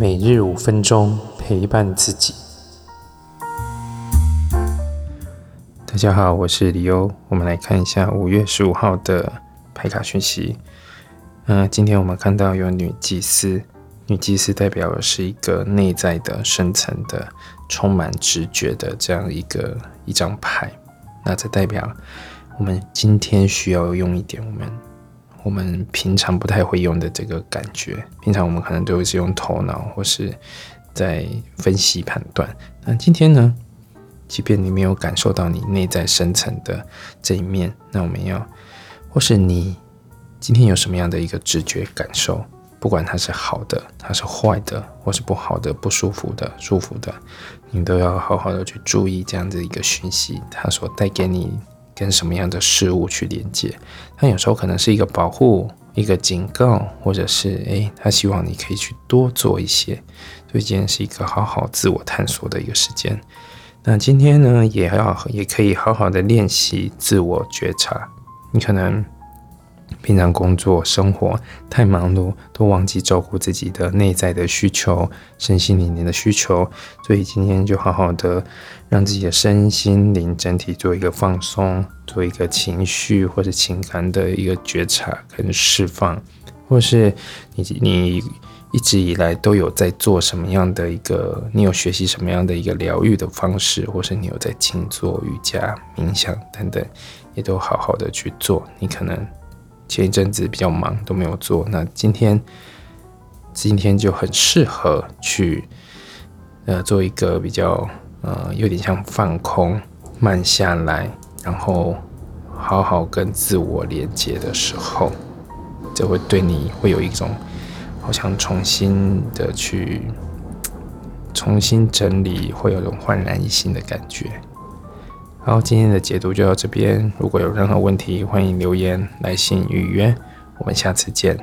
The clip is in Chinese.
每日五分钟陪伴自己。大家好，我是李欧。我们来看一下五月十五号的牌卡讯息。嗯，今天我们看到有女祭司，女祭司代表的是一个内在的、深层的、充满直觉的这样一个一张牌。那这代表我们今天需要用一点我们我们平常不太会用的这个感觉。平常我们可能都是用头脑或是在分析判断。那今天呢，即便你没有感受到你内在深层的这一面，那我们要或是你。今天有什么样的一个直觉感受？不管它是好的，它是坏的，或是不好的、不舒服的、舒服的，你都要好好的去注意这样的一个讯息，它所带给你跟什么样的事物去连接。它有时候可能是一个保护、一个警告，或者是诶，他希望你可以去多做一些。所以今天是一个好好自我探索的一个时间。那今天呢，也要也可以好好的练习自我觉察。你可能。平常工作生活太忙碌，都忘记照顾自己的内在的需求、身心灵的需求，所以今天就好好的让自己的身心灵整体做一个放松，做一个情绪或者情感的一个觉察跟释放，或是你你一直以来都有在做什么样的一个，你有学习什么样的一个疗愈的方式，或是你有在静坐、瑜伽、冥想等等，也都好好的去做，你可能。前一阵子比较忙，都没有做。那今天，今天就很适合去，呃，做一个比较，呃，有点像放空、慢下来，然后好好跟自我连接的时候，就会对你会有一种好像重新的去重新整理，会有种焕然一新的感觉。好，今天的解读就到这边。如果有任何问题，欢迎留言、来信预约。我们下次见。